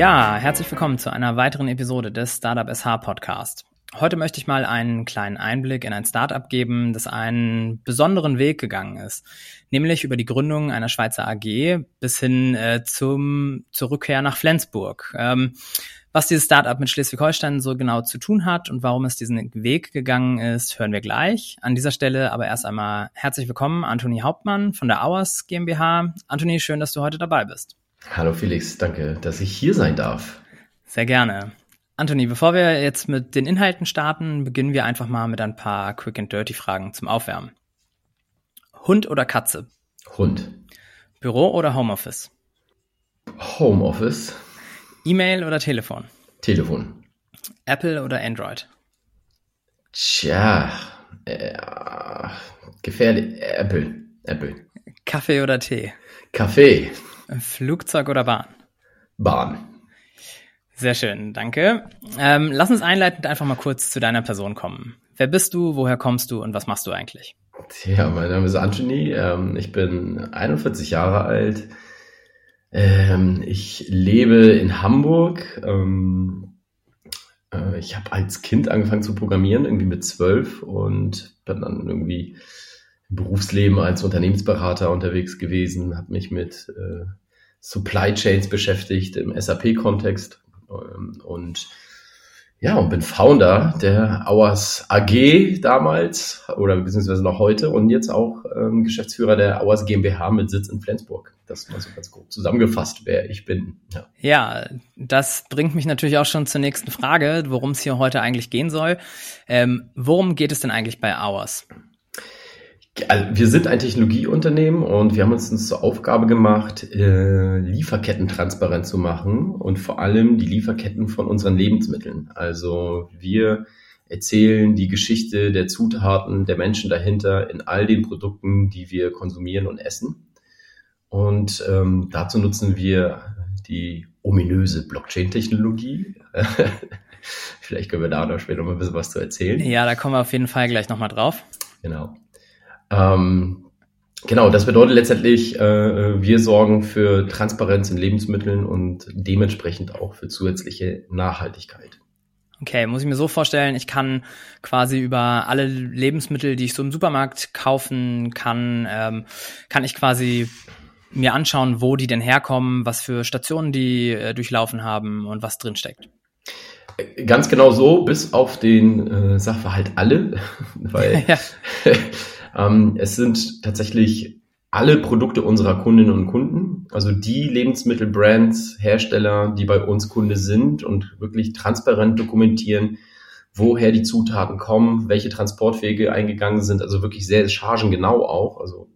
Ja, herzlich willkommen zu einer weiteren Episode des Startup SH Podcast. Heute möchte ich mal einen kleinen Einblick in ein Startup geben, das einen besonderen Weg gegangen ist, nämlich über die Gründung einer Schweizer AG bis hin äh, zum zur Rückkehr nach Flensburg. Ähm, was dieses Startup mit Schleswig-Holstein so genau zu tun hat und warum es diesen Weg gegangen ist, hören wir gleich. An dieser Stelle aber erst einmal herzlich willkommen, Anthony Hauptmann von der Auers GmbH. Anthony, schön, dass du heute dabei bist. Hallo Felix, danke, dass ich hier sein darf. Sehr gerne. Anthony, bevor wir jetzt mit den Inhalten starten, beginnen wir einfach mal mit ein paar Quick and Dirty Fragen zum Aufwärmen. Hund oder Katze? Hund. Büro oder Homeoffice? Homeoffice. E-Mail oder Telefon? Telefon. Apple oder Android? Tja, äh, gefährlich. Apple. Apple. Kaffee oder Tee? Kaffee. Flugzeug oder Bahn? Bahn. Sehr schön, danke. Ähm, lass uns einleitend einfach mal kurz zu deiner Person kommen. Wer bist du, woher kommst du und was machst du eigentlich? Ja, mein Name ist Anthony. Ähm, ich bin 41 Jahre alt. Ähm, ich lebe in Hamburg. Ähm, äh, ich habe als Kind angefangen zu programmieren, irgendwie mit zwölf und bin dann irgendwie im Berufsleben als Unternehmensberater unterwegs gewesen, habe mich mit äh, Supply Chains beschäftigt im SAP-Kontext ähm, und ja, und bin Founder der Auers AG damals oder beziehungsweise noch heute und jetzt auch ähm, Geschäftsführer der Auers GmbH mit Sitz in Flensburg. Das mal so ganz grob zusammengefasst, wer ich bin. Ja. ja, das bringt mich natürlich auch schon zur nächsten Frage, worum es hier heute eigentlich gehen soll. Ähm, worum geht es denn eigentlich bei Auers? Also wir sind ein Technologieunternehmen und wir haben uns, uns zur Aufgabe gemacht, äh, Lieferketten transparent zu machen und vor allem die Lieferketten von unseren Lebensmitteln. Also wir erzählen die Geschichte der Zutaten, der Menschen dahinter in all den Produkten, die wir konsumieren und essen. Und ähm, dazu nutzen wir die ominöse Blockchain-Technologie. Vielleicht können wir da noch später mal ein bisschen was zu erzählen. Ja, da kommen wir auf jeden Fall gleich nochmal drauf. Genau. Ähm, genau, das bedeutet letztendlich, äh, wir sorgen für Transparenz in Lebensmitteln und dementsprechend auch für zusätzliche Nachhaltigkeit. Okay, muss ich mir so vorstellen, ich kann quasi über alle Lebensmittel, die ich so im Supermarkt kaufen kann, ähm, kann ich quasi mir anschauen, wo die denn herkommen, was für Stationen die äh, durchlaufen haben und was drin steckt. Ganz genau so, bis auf den äh, Sachverhalt alle, weil ja. Ähm, es sind tatsächlich alle Produkte unserer Kundinnen und Kunden, also die Lebensmittelbrands, Hersteller, die bei uns Kunde sind und wirklich transparent dokumentieren, woher die Zutaten kommen, welche Transportwege eingegangen sind, also wirklich sehr chargengenau auch, also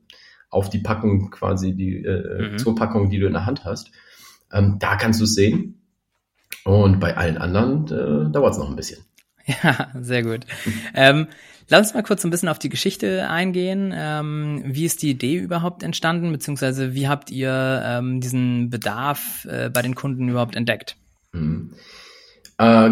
auf die Packung quasi, die äh, mhm. zur Packung, die du in der Hand hast. Ähm, da kannst du es sehen. Und bei allen anderen äh, dauert es noch ein bisschen. Ja, sehr gut. ähm, lass uns mal kurz ein bisschen auf die Geschichte eingehen. Ähm, wie ist die Idee überhaupt entstanden, beziehungsweise wie habt ihr ähm, diesen Bedarf äh, bei den Kunden überhaupt entdeckt? Mhm. Äh,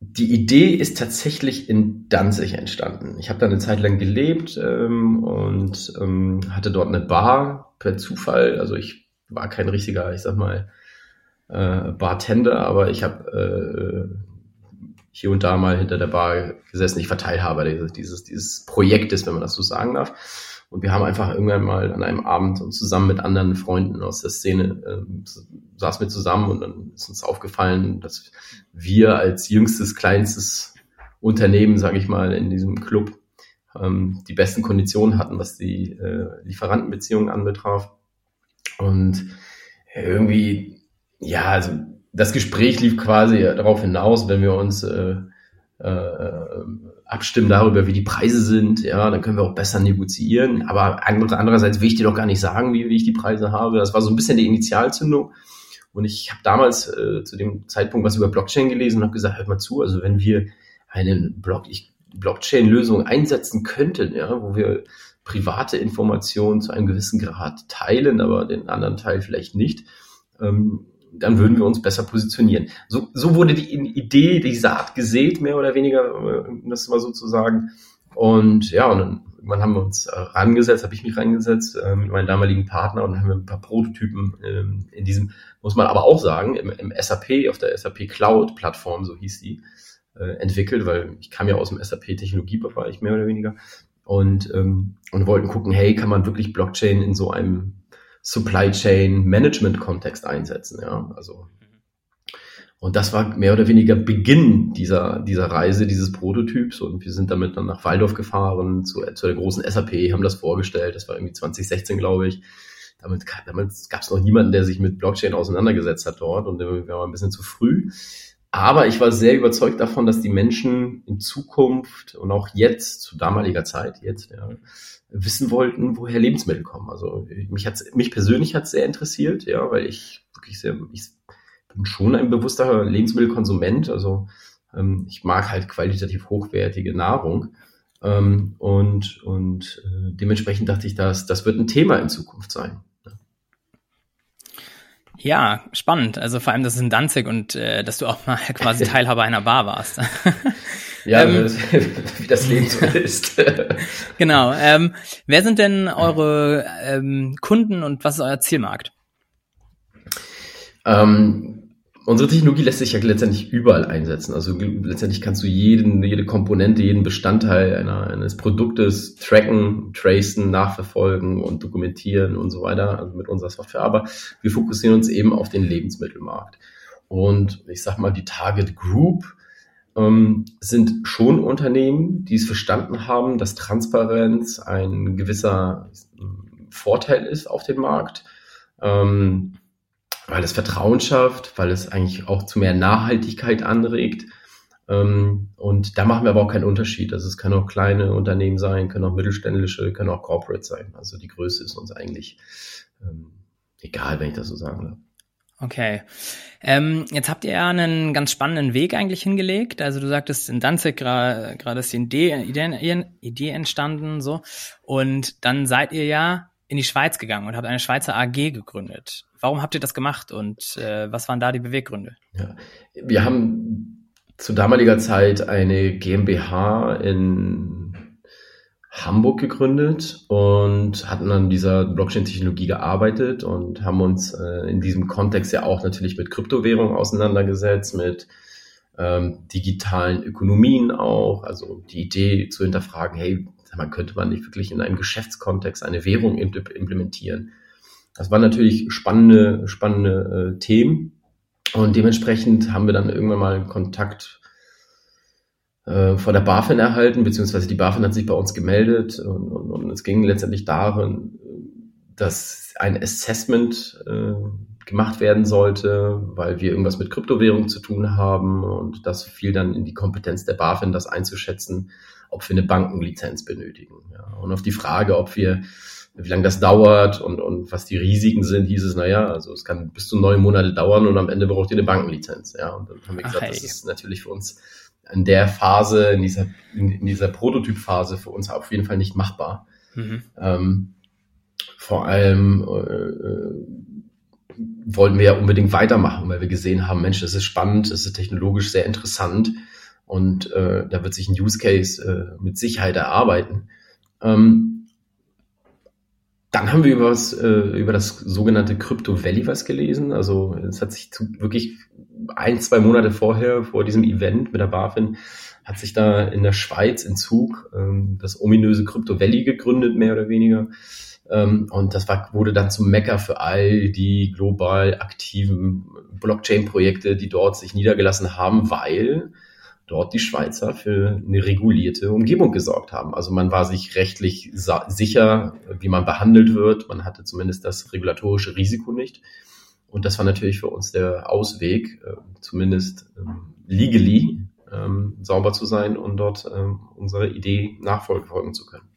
die Idee ist tatsächlich in Danzig entstanden. Ich habe da eine Zeit lang gelebt ähm, und ähm, hatte dort eine Bar per Zufall. Also ich war kein richtiger, ich sag mal, äh, Bartender, aber ich habe äh, hier und da mal hinter der Bar gesessen. Ich Verteilhaber dieses, dieses Projektes, wenn man das so sagen darf. Und wir haben einfach irgendwann mal an einem Abend und zusammen mit anderen Freunden aus der Szene äh, saßen wir zusammen und dann ist uns aufgefallen, dass wir als jüngstes, kleinstes Unternehmen, sage ich mal, in diesem Club ähm, die besten Konditionen hatten, was die äh, Lieferantenbeziehungen anbetraf. Und irgendwie, ja, also das Gespräch lief quasi darauf hinaus, wenn wir uns äh, äh, abstimmen darüber, wie die Preise sind, ja, dann können wir auch besser negoziieren. Aber andererseits will ich dir doch gar nicht sagen, wie, wie ich die Preise habe. Das war so ein bisschen die Initialzündung. Und ich habe damals äh, zu dem Zeitpunkt was über Blockchain gelesen und habe gesagt, hört mal zu, also wenn wir eine Block Blockchain-Lösung einsetzen könnten, ja, wo wir private Informationen zu einem gewissen Grad teilen, aber den anderen Teil vielleicht nicht, ähm, dann würden wir uns besser positionieren. So, so wurde die Idee, die Saat gesät, mehr oder weniger, um das mal so zu sagen. Und ja, und dann haben wir uns äh, rangesetzt, habe ich mich rangesetzt äh, mit meinem damaligen Partner und haben wir ein paar Prototypen äh, in diesem, muss man aber auch sagen, im, im SAP, auf der SAP Cloud Plattform, so hieß die, äh, entwickelt, weil ich kam ja aus dem SAP Technologiebereich mehr oder weniger und, ähm, und wollten gucken, hey, kann man wirklich Blockchain in so einem Supply Chain Management Kontext einsetzen, ja, also und das war mehr oder weniger Beginn dieser, dieser Reise, dieses Prototyps. Und wir sind damit dann nach Waldorf gefahren, zu, zu der großen SAP, haben das vorgestellt. Das war irgendwie 2016, glaube ich. Damit, damit gab es noch niemanden, der sich mit Blockchain auseinandergesetzt hat dort. Und wir waren ein bisschen zu früh. Aber ich war sehr überzeugt davon, dass die Menschen in Zukunft und auch jetzt, zu damaliger Zeit, jetzt, ja, wissen wollten, woher Lebensmittel kommen. Also mich hat's, mich persönlich hat's sehr interessiert, ja, weil ich wirklich sehr, ich bin schon ein bewusster Lebensmittelkonsument. Also ähm, ich mag halt qualitativ hochwertige Nahrung. Ähm, und und äh, dementsprechend dachte ich, dass das wird ein Thema in Zukunft sein. Ja, spannend. Also vor allem, dass es in Danzig und äh, dass du auch mal quasi Teilhaber einer Bar warst. ja, ähm, wie das Leben so ist. genau. Ähm, wer sind denn eure ähm, Kunden und was ist euer Zielmarkt? Ähm, unsere Technologie lässt sich ja letztendlich überall einsetzen. Also letztendlich kannst du jeden, jede Komponente, jeden Bestandteil einer, eines Produktes tracken, tracen, nachverfolgen und dokumentieren und so weiter, also mit unserer Software. Aber wir fokussieren uns eben auf den Lebensmittelmarkt. Und ich sag mal, die Target Group ähm, sind schon Unternehmen, die es verstanden haben, dass Transparenz ein gewisser Vorteil ist auf dem Markt. Ähm, weil es Vertrauen schafft, weil es eigentlich auch zu mehr Nachhaltigkeit anregt. Ähm, und da machen wir aber auch keinen Unterschied. Also es können auch kleine Unternehmen sein, können auch mittelständische, können auch Corporate sein. Also die Größe ist uns eigentlich ähm, egal, wenn ich das so sagen darf. Okay. Ähm, jetzt habt ihr ja einen ganz spannenden Weg eigentlich hingelegt. Also du sagtest, in Danzig gerade ist die Idee, Idee, Idee entstanden, so. Und dann seid ihr ja in die Schweiz gegangen und habt eine Schweizer AG gegründet. Warum habt ihr das gemacht und äh, was waren da die Beweggründe? Ja, wir haben zu damaliger Zeit eine GmbH in Hamburg gegründet und hatten an dieser Blockchain-Technologie gearbeitet und haben uns äh, in diesem Kontext ja auch natürlich mit Kryptowährungen auseinandergesetzt, mit ähm, digitalen Ökonomien auch, also die Idee zu hinterfragen, hey, man könnte man nicht wirklich in einem Geschäftskontext eine Währung implementieren? Das waren natürlich spannende, spannende äh, Themen. Und dementsprechend haben wir dann irgendwann mal Kontakt äh, von der BaFin erhalten, beziehungsweise die BaFin hat sich bei uns gemeldet und, und, und es ging letztendlich darin, dass ein Assessment äh, gemacht werden sollte, weil wir irgendwas mit Kryptowährung zu tun haben und das fiel dann in die Kompetenz der BaFin, das einzuschätzen, ob wir eine Bankenlizenz benötigen. Ja. Und auf die Frage, ob wir wie lange das dauert und, und was die Risiken sind, hieß es, naja, also es kann bis zu neun Monate dauern und am Ende braucht ihr eine Bankenlizenz. Ja, und dann haben wir gesagt, Ach, hey. das ist natürlich für uns in der Phase, in dieser, in, in dieser Prototypphase für uns auf jeden Fall nicht machbar. Mhm. Ähm, vor allem äh, wollten wir ja unbedingt weitermachen, weil wir gesehen haben, Mensch, das ist spannend, das ist technologisch sehr interessant und äh, da wird sich ein Use Case äh, mit Sicherheit erarbeiten. Ähm, dann haben wir über, was, äh, über das sogenannte Crypto Valley was gelesen. Also es hat sich zu, wirklich ein, zwei Monate vorher, vor diesem Event mit der BaFin, hat sich da in der Schweiz in Zug ähm, das ominöse Crypto Valley gegründet, mehr oder weniger. Ähm, und das war, wurde dann zum Mecker für all die global aktiven Blockchain-Projekte, die dort sich niedergelassen haben, weil dort die Schweizer für eine regulierte Umgebung gesorgt haben. Also man war sich rechtlich sicher, wie man behandelt wird. Man hatte zumindest das regulatorische Risiko nicht. Und das war natürlich für uns der Ausweg, äh, zumindest ähm, legally ähm, sauber zu sein und dort ähm, unsere Idee nachfolgen zu können.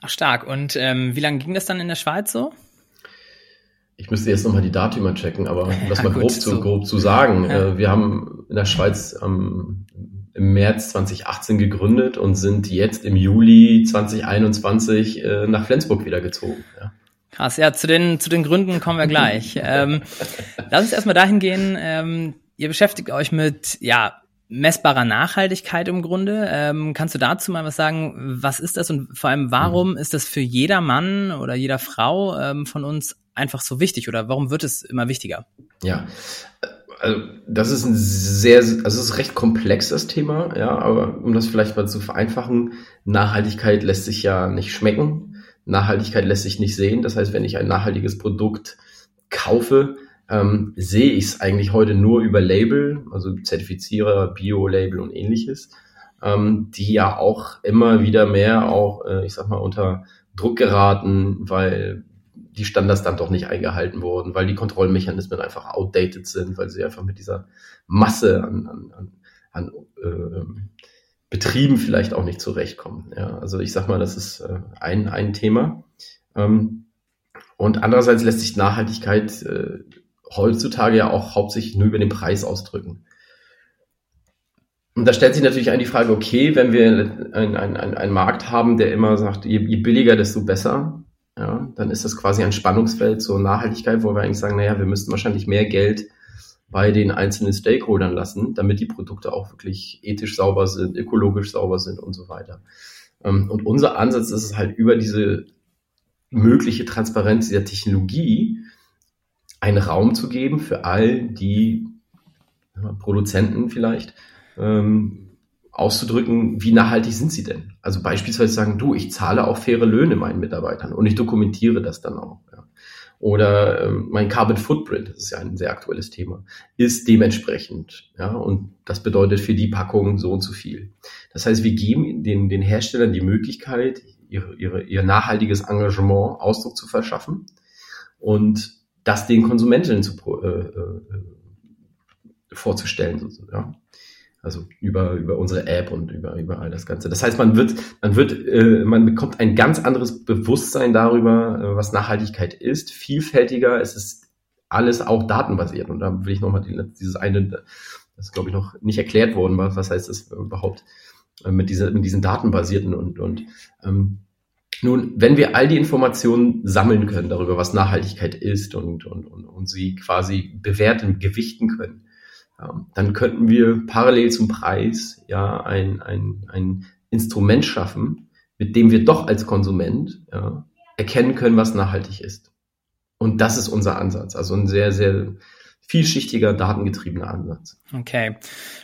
Ach stark. Und ähm, wie lange ging das dann in der Schweiz so? Ich müsste jetzt nochmal die Datümer checken, aber um das ja, mal grob, zu, so. grob zu sagen. Ja. Äh, wir haben in der Schweiz am, im März 2018 gegründet und sind jetzt im Juli 2021 äh, nach Flensburg wieder gezogen. Ja. Krass, ja, zu den, zu den Gründen kommen wir gleich. ähm, lass uns erstmal dahin gehen, ähm, ihr beschäftigt euch mit, ja, messbarer Nachhaltigkeit im Grunde. Ähm, kannst du dazu mal was sagen? Was ist das und vor allem warum mhm. ist das für jeder Mann oder jeder Frau ähm, von uns einfach so wichtig oder warum wird es immer wichtiger? Ja, also das ist ein sehr, also es ist recht komplex das Thema, ja, aber um das vielleicht mal zu vereinfachen, Nachhaltigkeit lässt sich ja nicht schmecken, Nachhaltigkeit lässt sich nicht sehen. Das heißt, wenn ich ein nachhaltiges Produkt kaufe, ähm, sehe ich es eigentlich heute nur über Label, also Zertifizierer, Bio-Label und ähnliches, ähm, die ja auch immer wieder mehr auch, äh, ich sag mal, unter Druck geraten, weil die Standards dann doch nicht eingehalten wurden, weil die Kontrollmechanismen einfach outdated sind, weil sie einfach mit dieser Masse an, an, an, an äh, Betrieben vielleicht auch nicht zurechtkommen. Ja, also ich sag mal, das ist äh, ein, ein Thema. Ähm, und andererseits lässt sich Nachhaltigkeit äh, heutzutage ja auch hauptsächlich nur über den Preis ausdrücken. Und da stellt sich natürlich ein die Frage, okay, wenn wir einen ein, ein Markt haben, der immer sagt, je, je, billiger, desto besser, ja, dann ist das quasi ein Spannungsfeld zur Nachhaltigkeit, wo wir eigentlich sagen, naja, wir müssten wahrscheinlich mehr Geld bei den einzelnen Stakeholdern lassen, damit die Produkte auch wirklich ethisch sauber sind, ökologisch sauber sind und so weiter. Ähm, und unser Ansatz ist es halt über diese mögliche Transparenz dieser Technologie, einen Raum zu geben für all die Produzenten vielleicht, ähm, auszudrücken, wie nachhaltig sind sie denn? Also beispielsweise sagen, du, ich zahle auch faire Löhne meinen Mitarbeitern und ich dokumentiere das dann auch. Ja. Oder ähm, mein Carbon Footprint, das ist ja ein sehr aktuelles Thema, ist dementsprechend. Ja, und das bedeutet für die Packung so und so viel. Das heißt, wir geben den, den Herstellern die Möglichkeit, ihre, ihre, ihr nachhaltiges Engagement Ausdruck zu verschaffen und das den Konsumentinnen zu, äh, äh, vorzustellen. Sozusagen. Also über, über unsere App und über, über all das Ganze. Das heißt, man wird, man wird, äh, man bekommt ein ganz anderes Bewusstsein darüber, äh, was Nachhaltigkeit ist, vielfältiger. Es ist alles auch datenbasiert. Und da will ich nochmal die, dieses eine, das glaube ich noch nicht erklärt worden, was, was heißt das überhaupt äh, mit, dieser, mit diesen datenbasierten und, und ähm, nun, wenn wir all die Informationen sammeln können darüber, was Nachhaltigkeit ist und, und, und, und sie quasi bewerten, gewichten können, dann könnten wir parallel zum Preis ja ein, ein, ein Instrument schaffen, mit dem wir doch als Konsument ja, erkennen können, was nachhaltig ist. Und das ist unser Ansatz. Also ein sehr, sehr vielschichtiger, datengetriebener Ansatz. Okay.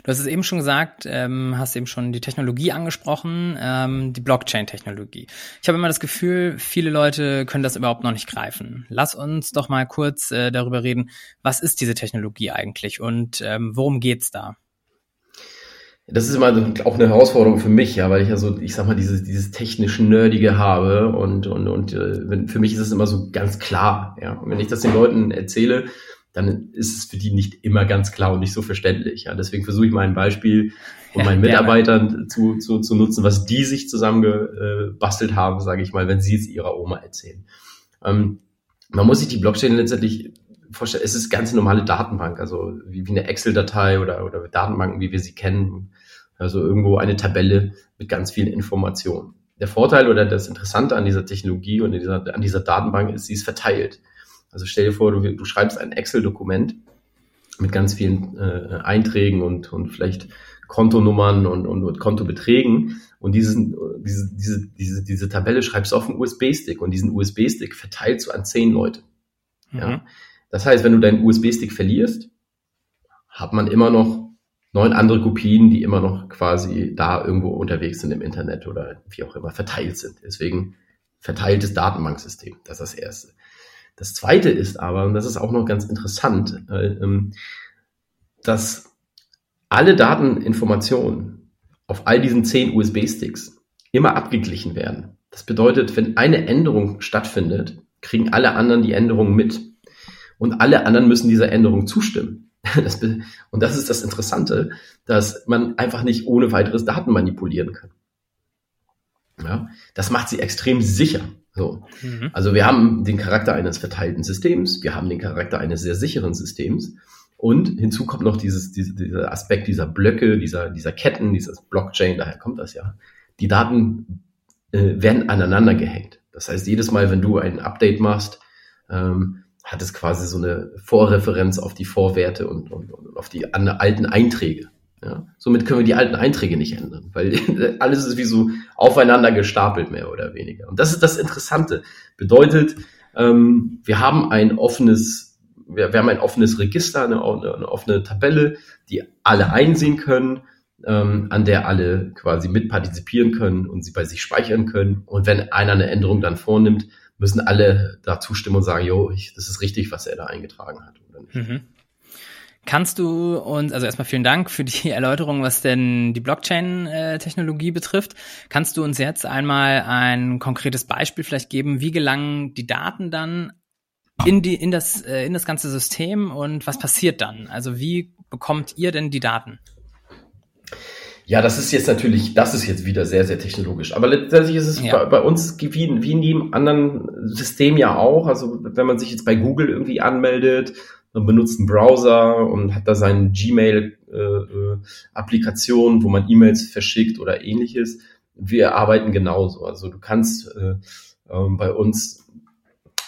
Du hast es eben schon gesagt, ähm, hast eben schon die Technologie angesprochen, ähm, die Blockchain-Technologie. Ich habe immer das Gefühl, viele Leute können das überhaupt noch nicht greifen. Lass uns doch mal kurz äh, darüber reden, was ist diese Technologie eigentlich und ähm, worum geht's da? Das ist immer auch eine Herausforderung für mich, ja, weil ich ja so, ich sag mal, dieses, dieses technisch Nerdige habe und, und, und äh, für mich ist es immer so ganz klar, ja. Und wenn ich das den Leuten erzähle, dann ist es für die nicht immer ganz klar und nicht so verständlich. Ja. Deswegen versuche ich mal ein Beispiel von meinen ja, Mitarbeitern zu, zu, zu nutzen, was die sich zusammengebastelt haben, sage ich mal, wenn sie es ihrer Oma erzählen. Ähm, man muss sich die Blockchain letztendlich vorstellen, es ist ganz normale Datenbank, also wie, wie eine Excel-Datei oder, oder Datenbanken, wie wir sie kennen. Also irgendwo eine Tabelle mit ganz vielen Informationen. Der Vorteil oder das Interessante an dieser Technologie und dieser, an dieser Datenbank ist, sie ist verteilt. Also stell dir vor, du, du schreibst ein Excel-Dokument mit ganz vielen äh, Einträgen und, und vielleicht Kontonummern und, und, und Kontobeträgen. Und diesen, diese, diese, diese, diese Tabelle schreibst du auf einen USB-Stick und diesen USB-Stick verteilst du an zehn Leute. Mhm. Ja? Das heißt, wenn du deinen USB-Stick verlierst, hat man immer noch neun andere Kopien, die immer noch quasi da irgendwo unterwegs sind im Internet oder wie auch immer verteilt sind. Deswegen verteiltes Datenbanksystem. Das ist das Erste. Das zweite ist aber, und das ist auch noch ganz interessant, äh, ähm, dass alle Dateninformationen auf all diesen zehn USB-Sticks immer abgeglichen werden. Das bedeutet, wenn eine Änderung stattfindet, kriegen alle anderen die Änderung mit. Und alle anderen müssen dieser Änderung zustimmen. Das, und das ist das Interessante, dass man einfach nicht ohne weiteres Daten manipulieren kann. Ja, das macht sie extrem sicher. So. Mhm. Also wir haben den Charakter eines verteilten Systems, wir haben den Charakter eines sehr sicheren Systems und hinzu kommt noch dieses, diese, dieser Aspekt dieser Blöcke, dieser, dieser Ketten, dieses Blockchain, daher kommt das ja. Die Daten äh, werden aneinander gehängt. Das heißt, jedes Mal, wenn du ein Update machst, ähm, hat es quasi so eine Vorreferenz auf die Vorwerte und, und, und auf die alten Einträge. Ja? Somit können wir die alten Einträge nicht ändern, weil alles ist wie so aufeinander gestapelt, mehr oder weniger. Und das ist das Interessante. Bedeutet, ähm, wir haben ein offenes, wir, wir haben ein offenes Register, eine, eine, offene Tabelle, die alle einsehen können, ähm, an der alle quasi mitpartizipieren können und sie bei sich speichern können. Und wenn einer eine Änderung dann vornimmt, müssen alle da zustimmen und sagen, jo, ich, das ist richtig, was er da eingetragen hat. Oder nicht. Mhm. Kannst du uns, also erstmal vielen Dank für die Erläuterung, was denn die Blockchain-Technologie betrifft. Kannst du uns jetzt einmal ein konkretes Beispiel vielleicht geben, wie gelangen die Daten dann in die, in das, äh, in das ganze System und was passiert dann? Also wie bekommt ihr denn die Daten? Ja, das ist jetzt natürlich, das ist jetzt wieder sehr, sehr technologisch. Aber letztendlich ist es ja. bei, bei, uns wie, wie in jedem anderen System ja auch. Also wenn man sich jetzt bei Google irgendwie anmeldet benutzt einen Browser und hat da seine Gmail-Applikation, äh, äh wo man E-Mails verschickt oder ähnliches. Wir arbeiten genauso. Also du kannst äh, äh, bei uns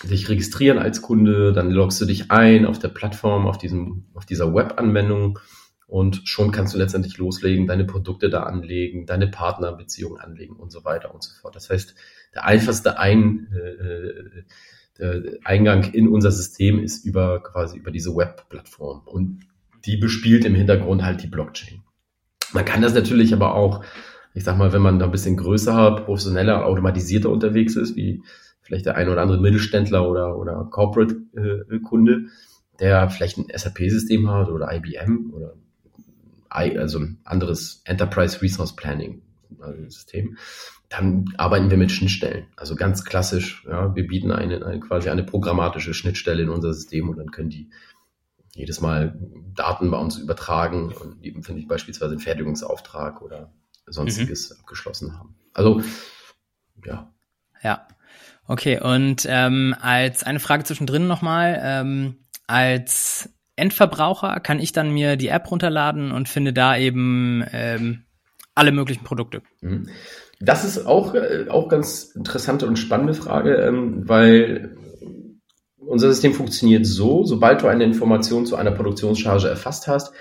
dich registrieren als Kunde, dann loggst du dich ein auf der Plattform, auf diesem, auf dieser Web-Anwendung und schon kannst du letztendlich loslegen, deine Produkte da anlegen, deine Partnerbeziehungen anlegen und so weiter und so fort. Das heißt, der einfachste ein, äh, äh Eingang in unser System ist über quasi über diese Web-Plattform und die bespielt im Hintergrund halt die Blockchain. Man kann das natürlich aber auch, ich sag mal, wenn man da ein bisschen größer, professioneller, automatisierter unterwegs ist, wie vielleicht der ein oder andere Mittelständler oder, oder Corporate-Kunde, äh, der vielleicht ein SAP-System hat oder IBM oder also ein anderes Enterprise Resource Planning System, dann arbeiten wir mit Schnittstellen. Also ganz klassisch, ja, wir bieten eine, eine quasi eine programmatische Schnittstelle in unser System und dann können die jedes Mal Daten bei uns übertragen und eben finde ich beispielsweise einen Fertigungsauftrag oder sonstiges mhm. abgeschlossen haben. Also ja. Ja. Okay, und ähm, als eine Frage zwischendrin nochmal, ähm, als Endverbraucher kann ich dann mir die App runterladen und finde da eben ähm, alle möglichen Produkte. Mhm. Das ist auch, äh, auch ganz interessante und spannende Frage, ähm, weil unser System funktioniert so, sobald du eine Information zu einer Produktionscharge erfasst hast,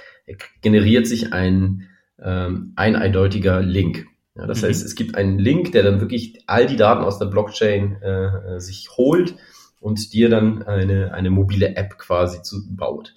generiert sich ein ähm, eindeutiger Link. Ja, das mhm. heißt, es gibt einen Link, der dann wirklich all die Daten aus der Blockchain äh, sich holt und dir dann eine, eine mobile App quasi zu, baut.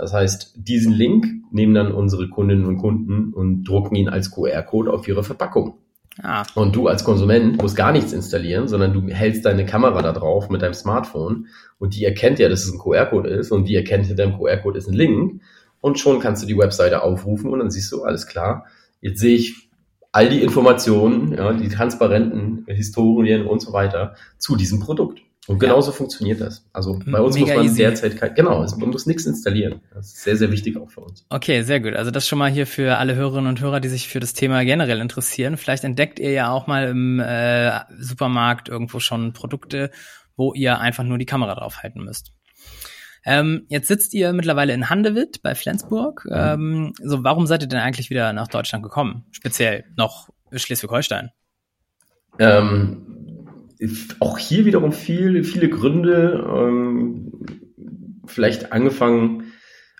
Das heißt, diesen Link nehmen dann unsere Kundinnen und Kunden und drucken ihn als QR-Code auf ihre Verpackung. Ah. Und du als Konsument musst gar nichts installieren, sondern du hältst deine Kamera da drauf mit deinem Smartphone und die erkennt ja, dass es ein QR-Code ist und die erkennt hinter dem QR-Code ist ein Link und schon kannst du die Webseite aufrufen und dann siehst du, alles klar, jetzt sehe ich all die Informationen, ja, die transparenten Historien und so weiter zu diesem Produkt. Und genauso ja. funktioniert das. Also bei uns Mega muss man easy. derzeit kein, genau, man muss nichts installieren. Das ist sehr, sehr wichtig auch für uns. Okay, sehr gut. Also das schon mal hier für alle Hörerinnen und Hörer, die sich für das Thema generell interessieren. Vielleicht entdeckt ihr ja auch mal im äh, Supermarkt irgendwo schon Produkte, wo ihr einfach nur die Kamera draufhalten müsst. Ähm, jetzt sitzt ihr mittlerweile in Handewitt bei Flensburg. Mhm. Ähm, so, warum seid ihr denn eigentlich wieder nach Deutschland gekommen? Speziell noch Schleswig-Holstein? Ähm, auch hier wiederum viel, viele Gründe. Ähm, vielleicht angefangen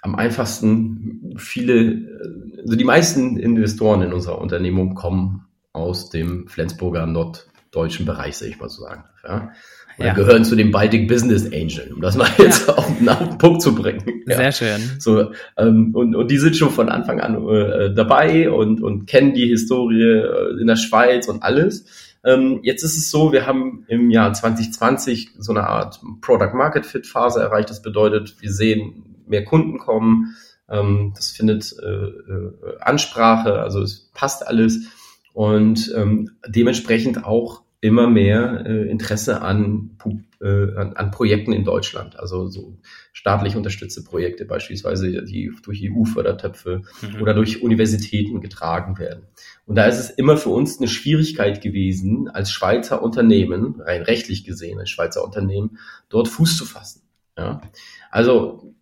am einfachsten viele, also die meisten Investoren in unserer Unternehmung kommen aus dem Flensburger norddeutschen Bereich, sage ich mal so sagen. Ja? Ja. gehören zu dem Baltic Business Angel, um das mal jetzt ja. auf, auf, den Punkt zu bringen. Sehr schön. So, ähm, und, und die sind schon von Anfang an äh, dabei und, und kennen die Historie äh, in der Schweiz und alles. Ähm, jetzt ist es so, wir haben im Jahr 2020 so eine Art Product Market Fit Phase erreicht. Das bedeutet, wir sehen mehr Kunden kommen. Ähm, das findet äh, äh, Ansprache, also es passt alles und ähm, dementsprechend auch immer mehr äh, Interesse an, äh, an, an Projekten in Deutschland, also so staatlich unterstützte Projekte beispielsweise, die durch EU-Fördertöpfe mhm. oder durch Universitäten getragen werden. Und da ist es immer für uns eine Schwierigkeit gewesen, als Schweizer Unternehmen, rein rechtlich gesehen, als Schweizer Unternehmen, dort Fuß zu fassen. Ja? Also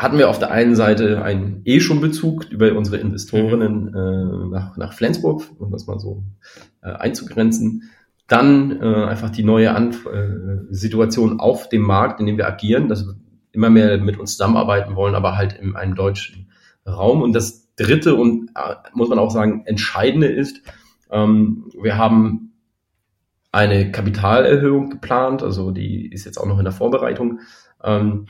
hatten wir auf der einen Seite einen eh schon Bezug über unsere Investorinnen mhm. äh, nach, nach Flensburg, um das mal so äh, einzugrenzen. Dann äh, einfach die neue Anf äh, Situation auf dem Markt, in dem wir agieren, dass wir immer mehr mit uns zusammenarbeiten wollen, aber halt in einem deutschen Raum. Und das dritte und äh, muss man auch sagen entscheidende ist, ähm, wir haben eine Kapitalerhöhung geplant, also die ist jetzt auch noch in der Vorbereitung. Ähm,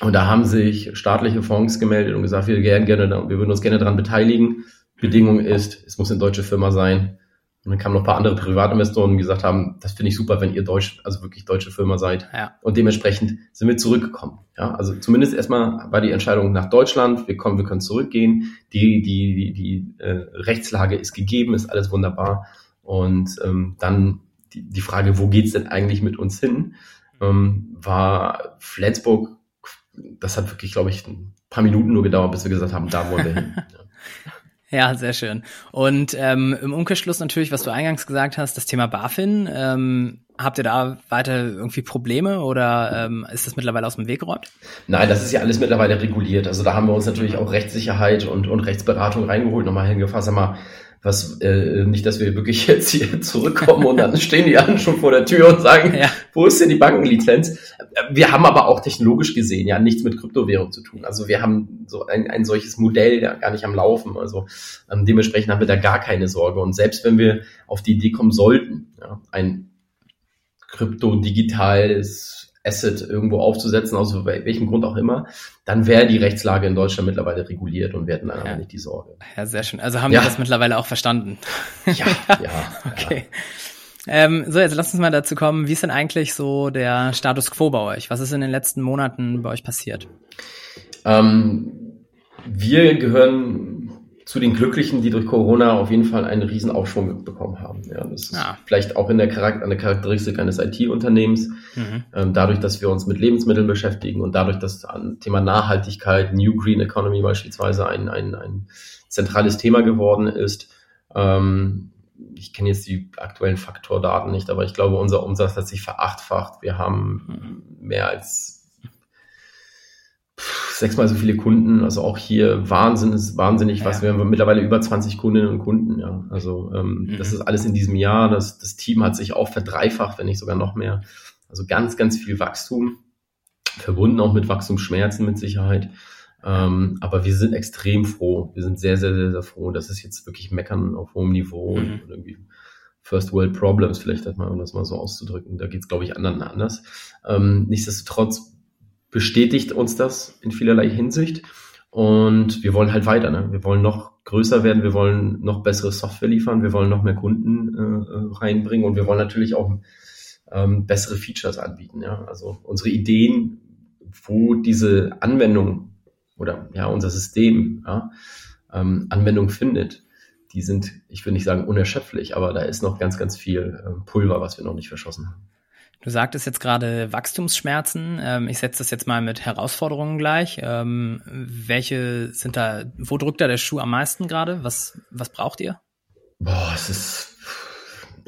und da haben sich staatliche Fonds gemeldet und gesagt, wir, gerne, gerne, wir würden uns gerne daran beteiligen. Bedingung ist, es muss eine deutsche Firma sein. Und dann kamen noch ein paar andere Privatinvestoren, die gesagt haben, das finde ich super, wenn ihr deutsch, also wirklich deutsche Firma seid. Ja. Und dementsprechend sind wir zurückgekommen. Ja, also zumindest erstmal war die Entscheidung nach Deutschland. Wir kommen, wir können zurückgehen. Die, die, die, die äh, Rechtslage ist gegeben, ist alles wunderbar. Und ähm, dann die, die Frage, wo geht's denn eigentlich mit uns hin? Ähm, war Flensburg das hat wirklich, glaube ich, ein paar Minuten nur gedauert, bis wir gesagt haben, da wollen wir hin. Ja, sehr schön. Und ähm, im Umkehrschluss natürlich, was du eingangs gesagt hast, das Thema BaFin. Ähm, habt ihr da weiter irgendwie Probleme oder ähm, ist das mittlerweile aus dem Weg geräumt? Nein, das ist ja alles mittlerweile reguliert. Also da haben wir uns natürlich auch Rechtssicherheit und, und Rechtsberatung reingeholt, nochmal hingefasst, sag mal, was äh, nicht, dass wir wirklich jetzt hier zurückkommen und dann stehen die anderen schon vor der Tür und sagen, ja. wo ist denn die Bankenlizenz? Wir haben aber auch technologisch gesehen ja nichts mit Kryptowährung zu tun. Also wir haben so ein, ein solches Modell ja gar nicht am Laufen. Also ähm, dementsprechend haben wir da gar keine Sorge. Und selbst wenn wir auf die Idee kommen sollten, ja, ein krypto-digitales Asset irgendwo aufzusetzen, aus welchem Grund auch immer, dann wäre die Rechtslage in Deutschland mittlerweile reguliert und wir hätten dann ja. nicht die Sorge. Ja, sehr schön. Also haben ja. wir das mittlerweile auch verstanden. Ja, ja. okay. Ja. Ähm, so, jetzt lass uns mal dazu kommen, wie ist denn eigentlich so der Status quo bei euch? Was ist in den letzten Monaten bei euch passiert? Ähm, wir gehören zu den Glücklichen, die durch Corona auf jeden Fall einen riesen Aufschwung bekommen haben. Ja, das ist ja. vielleicht auch in der Charakter eine Charakteristik eines IT-Unternehmens. Mhm. Ähm, dadurch, dass wir uns mit Lebensmitteln beschäftigen und dadurch, dass ein Thema Nachhaltigkeit, New Green Economy beispielsweise ein, ein, ein zentrales Thema geworden ist. Ähm, ich kenne jetzt die aktuellen Faktordaten nicht, aber ich glaube, unser Umsatz hat sich verachtfacht. Wir haben mhm. mehr als sechsmal so viele Kunden, also auch hier Wahnsinn ist wahnsinnig, ja. was wir haben mittlerweile über 20 Kundinnen und Kunden, ja. Also ähm, mhm. das ist alles in diesem Jahr. Das, das Team hat sich auch verdreifacht, wenn nicht sogar noch mehr. Also ganz, ganz viel Wachstum, verbunden auch mit Wachstumsschmerzen mit Sicherheit. Ähm, aber wir sind extrem froh. Wir sind sehr, sehr, sehr, sehr froh. Das ist jetzt wirklich Meckern auf hohem Niveau mhm. und irgendwie First World Problems, vielleicht mal, um das mal so auszudrücken. Da geht es, glaube ich, anderen anders. Ähm, nichtsdestotrotz bestätigt uns das in vielerlei Hinsicht. Und wir wollen halt weiter. Ne? Wir wollen noch größer werden, wir wollen noch bessere Software liefern, wir wollen noch mehr Kunden äh, äh, reinbringen und wir wollen natürlich auch ähm, bessere Features anbieten. Ja? Also unsere Ideen, wo diese Anwendung oder ja unser System ja, ähm, Anwendung findet, die sind, ich will nicht sagen unerschöpflich, aber da ist noch ganz, ganz viel äh, Pulver, was wir noch nicht verschossen haben. Du sagtest jetzt gerade Wachstumsschmerzen. Ähm, ich setze das jetzt mal mit Herausforderungen gleich. Ähm, welche sind da, wo drückt da der Schuh am meisten gerade? Was, was braucht ihr? Boah, es ist,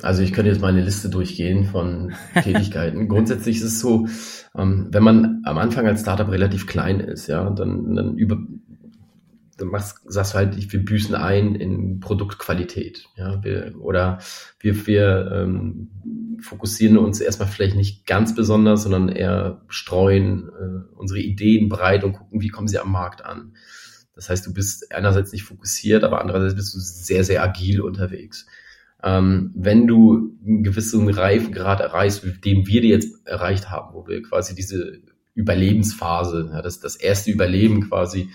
also ich könnte jetzt mal eine Liste durchgehen von Tätigkeiten. Grundsätzlich ist es so, ähm, wenn man am Anfang als Startup relativ klein ist, ja, dann, dann über, dann machst, sagst du halt, wir büßen ein in Produktqualität. Ja, wir, oder wir, wir ähm, fokussieren uns erstmal vielleicht nicht ganz besonders, sondern eher streuen äh, unsere Ideen breit und gucken, wie kommen sie am Markt an. Das heißt, du bist einerseits nicht fokussiert, aber andererseits bist du sehr, sehr agil unterwegs. Ähm, wenn du einen gewissen Reifengrad erreichst, den wir dir jetzt erreicht haben, wo wir quasi diese Überlebensphase, ja, das, das erste Überleben quasi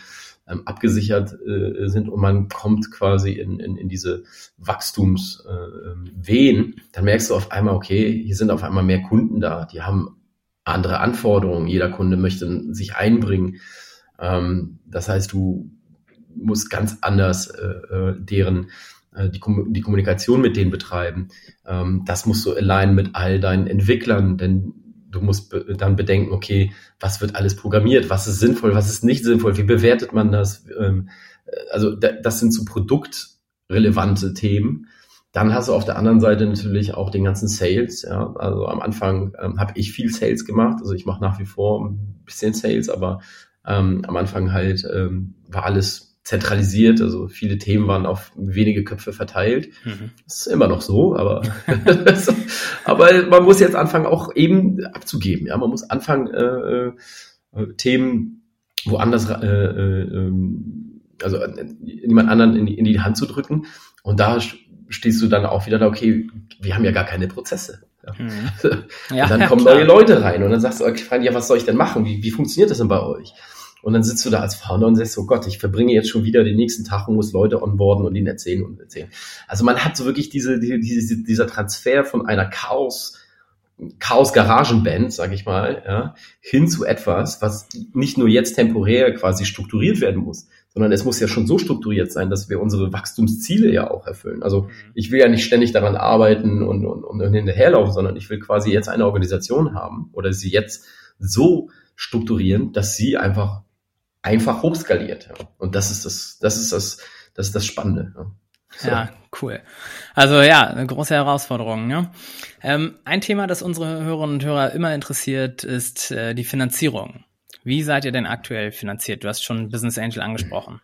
ähm, abgesichert äh, sind und man kommt quasi in, in, in diese Wachstumswehen, äh, dann merkst du auf einmal, okay, hier sind auf einmal mehr Kunden da, die haben andere Anforderungen, jeder Kunde möchte sich einbringen. Ähm, das heißt, du musst ganz anders äh, äh deren äh, die, die Kommunikation mit denen betreiben. Ähm, das musst du allein mit all deinen Entwicklern, denn du musst be dann bedenken, okay, was wird alles programmiert, was ist sinnvoll, was ist nicht sinnvoll, wie bewertet man das? Ähm, also das sind so produktrelevante Themen. Dann hast du auf der anderen Seite natürlich auch den ganzen Sales. Ja. Also am Anfang ähm, habe ich viel Sales gemacht. Also ich mache nach wie vor ein bisschen Sales, aber ähm, am Anfang halt ähm, war alles zentralisiert, also viele Themen waren auf wenige Köpfe verteilt. Mhm. Das ist immer noch so, aber, aber man muss jetzt anfangen, auch eben abzugeben. Ja, man muss anfangen, äh, äh, Themen woanders äh, äh, ähm, also jemand anderen in die, in die Hand zu drücken. Und da stehst du dann auch wieder da, okay, wir haben ja gar keine Prozesse. Ja. Mhm. Ja, und dann kommen klar. neue Leute rein und dann sagst du, okay, ja, was soll ich denn machen? Wie, wie funktioniert das denn bei euch? Und dann sitzt du da als Founder und sagst, oh Gott, ich verbringe jetzt schon wieder den nächsten Tag und muss Leute onboarden und ihnen erzählen und erzählen. Also man hat so wirklich diese, diese dieser Transfer von einer Chaos, Chaos-Garagenband, sag ich mal, ja, hin zu etwas, was nicht nur jetzt temporär quasi strukturiert werden muss, sondern es muss ja schon so strukturiert sein, dass wir unsere Wachstumsziele ja auch erfüllen. Also mhm. ich will ja nicht ständig daran arbeiten und, und, und hinterherlaufen, sondern ich will quasi jetzt eine Organisation haben oder sie jetzt so strukturieren, dass sie einfach einfach hochskaliert. Ja. Und das ist das, das ist das, das ist das Spannende. Ja. So. Ja, cool. Also ja, eine große Herausforderung. Ja? Ähm, ein Thema, das unsere Hörerinnen und Hörer immer interessiert, ist äh, die Finanzierung. Wie seid ihr denn aktuell finanziert? Du hast schon Business Angel angesprochen.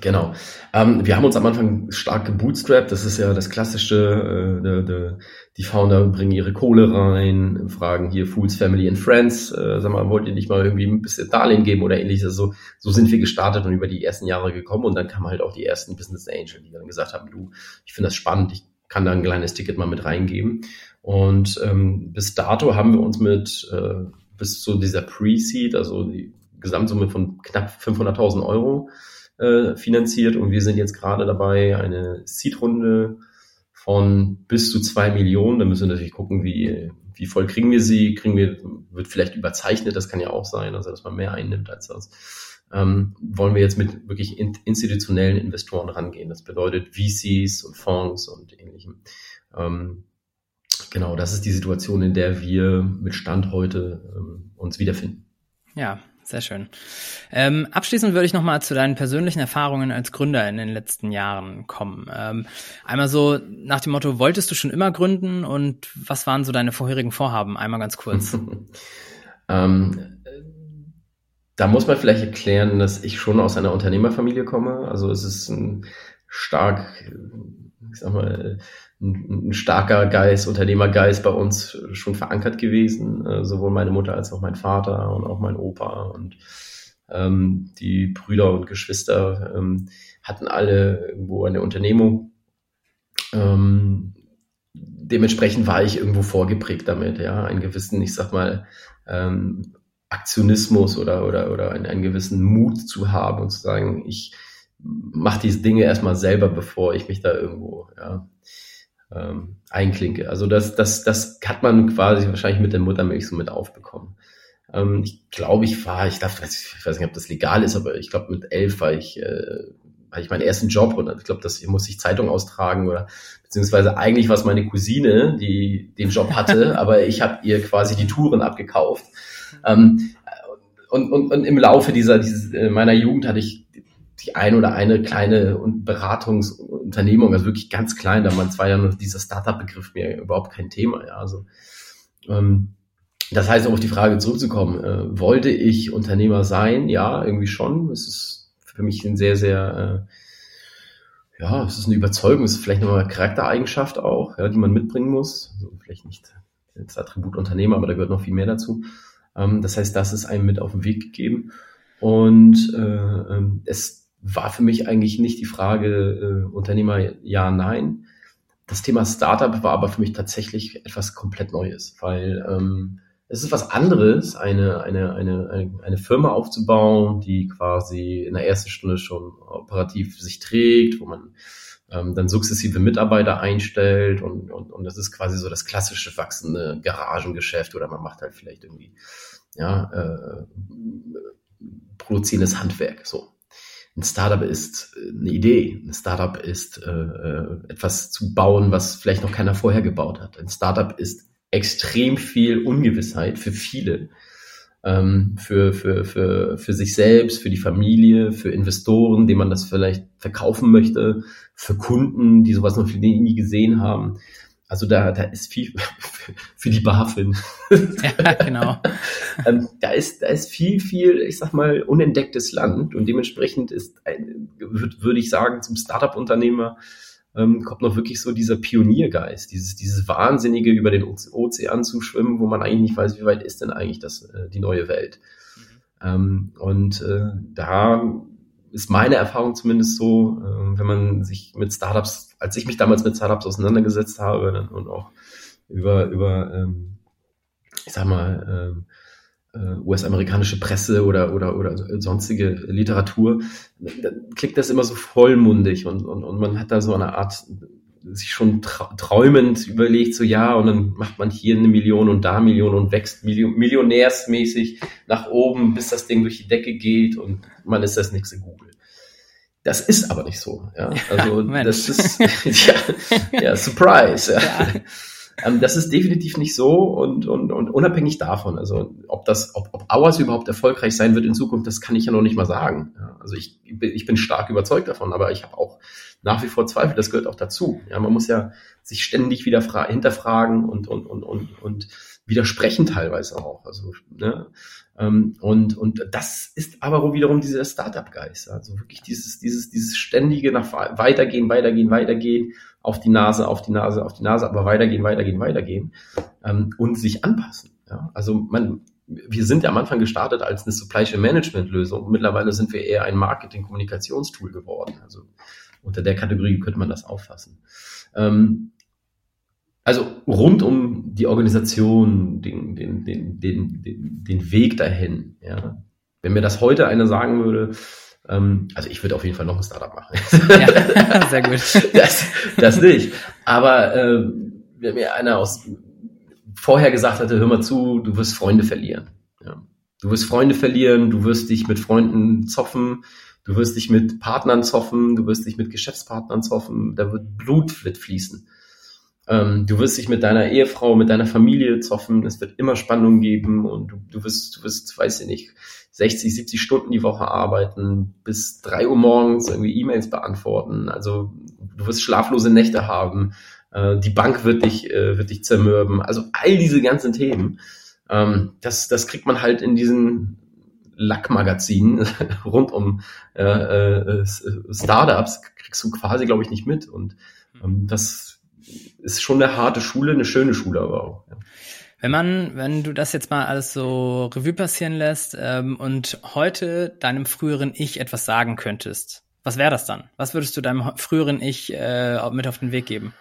Genau. Ähm, wir haben uns am Anfang stark gebootstrapped. Das ist ja das klassische. Äh, de, de, die Founder bringen ihre Kohle rein, fragen hier Fools, Family and Friends. Äh, sag mal, wollt ihr nicht mal irgendwie ein bisschen Darlehen geben oder ähnliches? So, so sind wir gestartet und über die ersten Jahre gekommen. Und dann kamen halt auch die ersten Business Angel, die dann gesagt haben, du, ich finde das spannend, ich kann da ein kleines Ticket mal mit reingeben. Und ähm, bis dato haben wir uns mit äh, bis zu dieser Pre-Seed, also die Gesamtsumme von knapp 500.000 Euro, äh, finanziert und wir sind jetzt gerade dabei, eine Seed-Runde von bis zu zwei Millionen. Da müssen wir natürlich gucken, wie, wie voll kriegen wir sie, kriegen wir, wird vielleicht überzeichnet, das kann ja auch sein, also dass man mehr einnimmt als das. Ähm, wollen wir jetzt mit wirklich institutionellen Investoren rangehen. Das bedeutet VCs und Fonds und ähnlichem. Ähm, genau, das ist die Situation, in der wir mit Stand heute ähm, uns wiederfinden. Ja, sehr schön. Ähm, abschließend würde ich nochmal zu deinen persönlichen Erfahrungen als Gründer in den letzten Jahren kommen. Ähm, einmal so nach dem Motto, wolltest du schon immer gründen und was waren so deine vorherigen Vorhaben? Einmal ganz kurz. ähm, da muss man vielleicht erklären, dass ich schon aus einer Unternehmerfamilie komme. Also es ist ein stark, ich sag mal, ein, ein starker Geist, Unternehmergeist bei uns schon verankert gewesen. Äh, sowohl meine Mutter als auch mein Vater und auch mein Opa und ähm, die Brüder und Geschwister ähm, hatten alle irgendwo eine Unternehmung. Ähm, dementsprechend war ich irgendwo vorgeprägt damit, ja, einen gewissen, ich sag mal, ähm, Aktionismus oder, oder, oder einen, einen gewissen Mut zu haben und zu sagen, ich mache diese Dinge erstmal selber, bevor ich mich da irgendwo ja, ähm, einklinke. Also das, das, das hat man quasi wahrscheinlich mit der Muttermilch so mit aufbekommen. Ähm, ich glaube, ich war, ich darf, ich weiß nicht, ob das legal ist, aber ich glaube, mit elf war ich, äh, hatte ich meinen ersten Job und ich glaube, das muss ich Zeitung austragen oder beziehungsweise eigentlich war es meine Cousine, die den Job hatte, aber ich habe ihr quasi die Touren abgekauft. Ähm, und, und, und im Laufe dieser, dieses, äh, meiner Jugend hatte ich die ein oder eine kleine Beratungsunternehmung, also wirklich ganz klein, da man zwei Jahre noch dieser Startup-Begriff mir überhaupt kein Thema, ja, also, ähm, das heißt, um auf die Frage zurückzukommen, äh, wollte ich Unternehmer sein? Ja, irgendwie schon. Es ist für mich ein sehr, sehr, äh, ja, es ist eine Überzeugung, es ist vielleicht noch eine Charaktereigenschaft auch, ja, die man mitbringen muss. Also vielleicht nicht das Attribut Unternehmer, aber da gehört noch viel mehr dazu. Ähm, das heißt, das ist einem mit auf den Weg gegeben. Und äh, ähm, es war für mich eigentlich nicht die Frage äh, Unternehmer ja, nein. Das Thema Startup war aber für mich tatsächlich etwas komplett Neues, weil ähm, es ist was anderes, eine, eine, eine, eine Firma aufzubauen, die quasi in der ersten Stunde schon operativ sich trägt, wo man ähm, dann sukzessive Mitarbeiter einstellt und, und, und das ist quasi so das klassische wachsende Garagengeschäft oder man macht halt vielleicht irgendwie ja, äh, produzierendes Handwerk. So. Ein Startup ist äh, eine Idee. Ein Startup ist äh, äh, etwas zu bauen, was vielleicht noch keiner vorher gebaut hat. Ein Startup ist extrem viel Ungewissheit für viele. Ähm, für, für, für, für sich selbst, für die Familie, für Investoren, denen man das vielleicht verkaufen möchte, für Kunden, die sowas noch nie gesehen haben. Also da, da ist viel für die BaFin. Ja, genau. ähm, da ist, da ist viel, viel, ich sag mal, unentdecktes Land und dementsprechend ist, würde ich sagen, zum Startup-Unternehmer ähm, kommt noch wirklich so dieser Pioniergeist, dieses, dieses Wahnsinnige über den Ozean zu schwimmen, wo man eigentlich nicht weiß, wie weit ist denn eigentlich das, äh, die neue Welt. Mhm. Ähm, und äh, da ist meine Erfahrung zumindest so, äh, wenn man sich mit Startups, als ich mich damals mit Startups auseinandergesetzt habe und auch über, über ähm, ich sag mal, ähm, äh, US-amerikanische Presse oder, oder, oder sonstige Literatur, dann klingt das immer so vollmundig und, und, und man hat da so eine Art sich schon träumend überlegt, so ja, und dann macht man hier eine Million und da Million und wächst millionärsmäßig nach oben, bis das Ding durch die Decke geht und man ist das nächste Google. Das ist aber nicht so. Ja, also ja, das ist ja, ja Surprise. Ja. Ähm, das ist definitiv nicht so und, und, und unabhängig davon, also ob das, ob, ob Hours überhaupt erfolgreich sein wird in Zukunft, das kann ich ja noch nicht mal sagen. Ja, also ich, ich bin stark überzeugt davon, aber ich habe auch nach wie vor Zweifel, das gehört auch dazu. Ja, man muss ja sich ständig wieder hinterfragen und, und, und, und, und widersprechen teilweise auch. Also, ne? Ähm, und, und das ist aber wiederum dieser Startup-Geist. Also wirklich dieses, dieses, dieses ständige nach weitergehen, weitergehen, weitergehen, auf die Nase, auf die Nase, auf die Nase, aber weitergehen, weitergehen, weitergehen ähm, und sich anpassen. Ja? Also man, wir sind ja am Anfang gestartet als eine Supply Chain Management Lösung. Mittlerweile sind wir eher ein Marketing-Kommunikationstool geworden. Also unter der Kategorie könnte man das auffassen. Ähm, also rund um die Organisation, den, den, den, den, den, Weg dahin, ja. Wenn mir das heute einer sagen würde, ähm, also ich würde auf jeden Fall noch ein Startup machen. Ja, sehr gut. Das, das nicht. Aber äh, wenn mir einer aus vorher gesagt hatte, hör mal zu, du wirst Freunde verlieren. Ja. Du wirst Freunde verlieren, du wirst dich mit Freunden zoffen, Du wirst dich mit Partnern zoffen, du wirst dich mit Geschäftspartnern zoffen, da wird Blut fließen. Ähm, du wirst dich mit deiner Ehefrau, mit deiner Familie zoffen, es wird immer Spannung geben und du, du wirst, du wirst, weiß ich nicht, 60, 70 Stunden die Woche arbeiten, bis drei Uhr morgens irgendwie E-Mails beantworten. Also du wirst schlaflose Nächte haben, äh, die Bank wird dich, äh, wird dich zermürben. Also all diese ganzen Themen, ähm, das, das kriegt man halt in diesen Lackmagazin rund um äh, äh, Startups kriegst du quasi, glaube ich, nicht mit. Und ähm, das ist schon eine harte Schule, eine schöne Schule aber auch. Ja. Wenn man, wenn du das jetzt mal alles so Revue passieren lässt ähm, und heute deinem früheren Ich etwas sagen könntest, was wäre das dann? Was würdest du deinem früheren Ich äh, mit auf den Weg geben?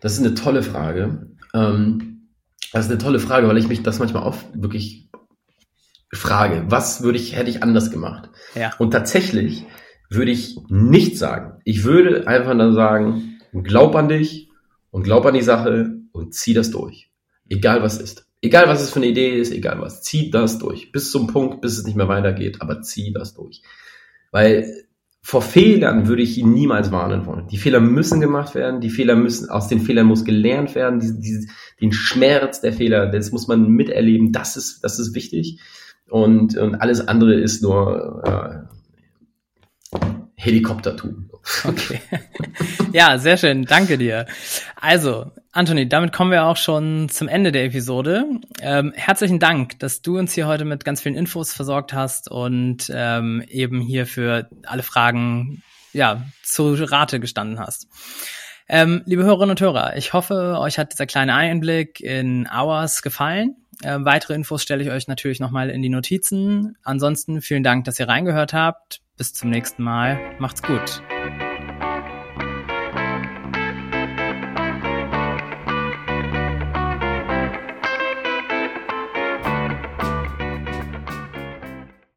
Das ist eine tolle Frage. Ähm, das ist eine tolle Frage, weil ich mich das manchmal auch wirklich Frage, was würde ich, hätte ich anders gemacht? Ja. Und tatsächlich würde ich nicht sagen. Ich würde einfach nur sagen, glaub an dich und glaub an die Sache und zieh das durch. Egal was ist. Egal was es für eine Idee ist, egal was. Zieh das durch. Bis zum Punkt, bis es nicht mehr weitergeht, aber zieh das durch. Weil vor Fehlern würde ich ihn niemals warnen wollen. Die Fehler müssen gemacht werden, die Fehler müssen, aus den Fehlern muss gelernt werden, die, die, den Schmerz der Fehler, das muss man miterleben, das ist, das ist wichtig und, und alles andere ist nur äh, Helikoptertum. Okay. ja, sehr schön. Danke dir. Also, Anthony, damit kommen wir auch schon zum Ende der Episode. Ähm, herzlichen Dank, dass du uns hier heute mit ganz vielen Infos versorgt hast und ähm, eben hier für alle Fragen ja zu Rate gestanden hast. Ähm, liebe Hörerinnen und Hörer, ich hoffe, euch hat dieser kleine Einblick in Hours gefallen. Äh, weitere Infos stelle ich euch natürlich nochmal in die Notizen. Ansonsten vielen Dank, dass ihr reingehört habt. Bis zum nächsten Mal. Macht's gut.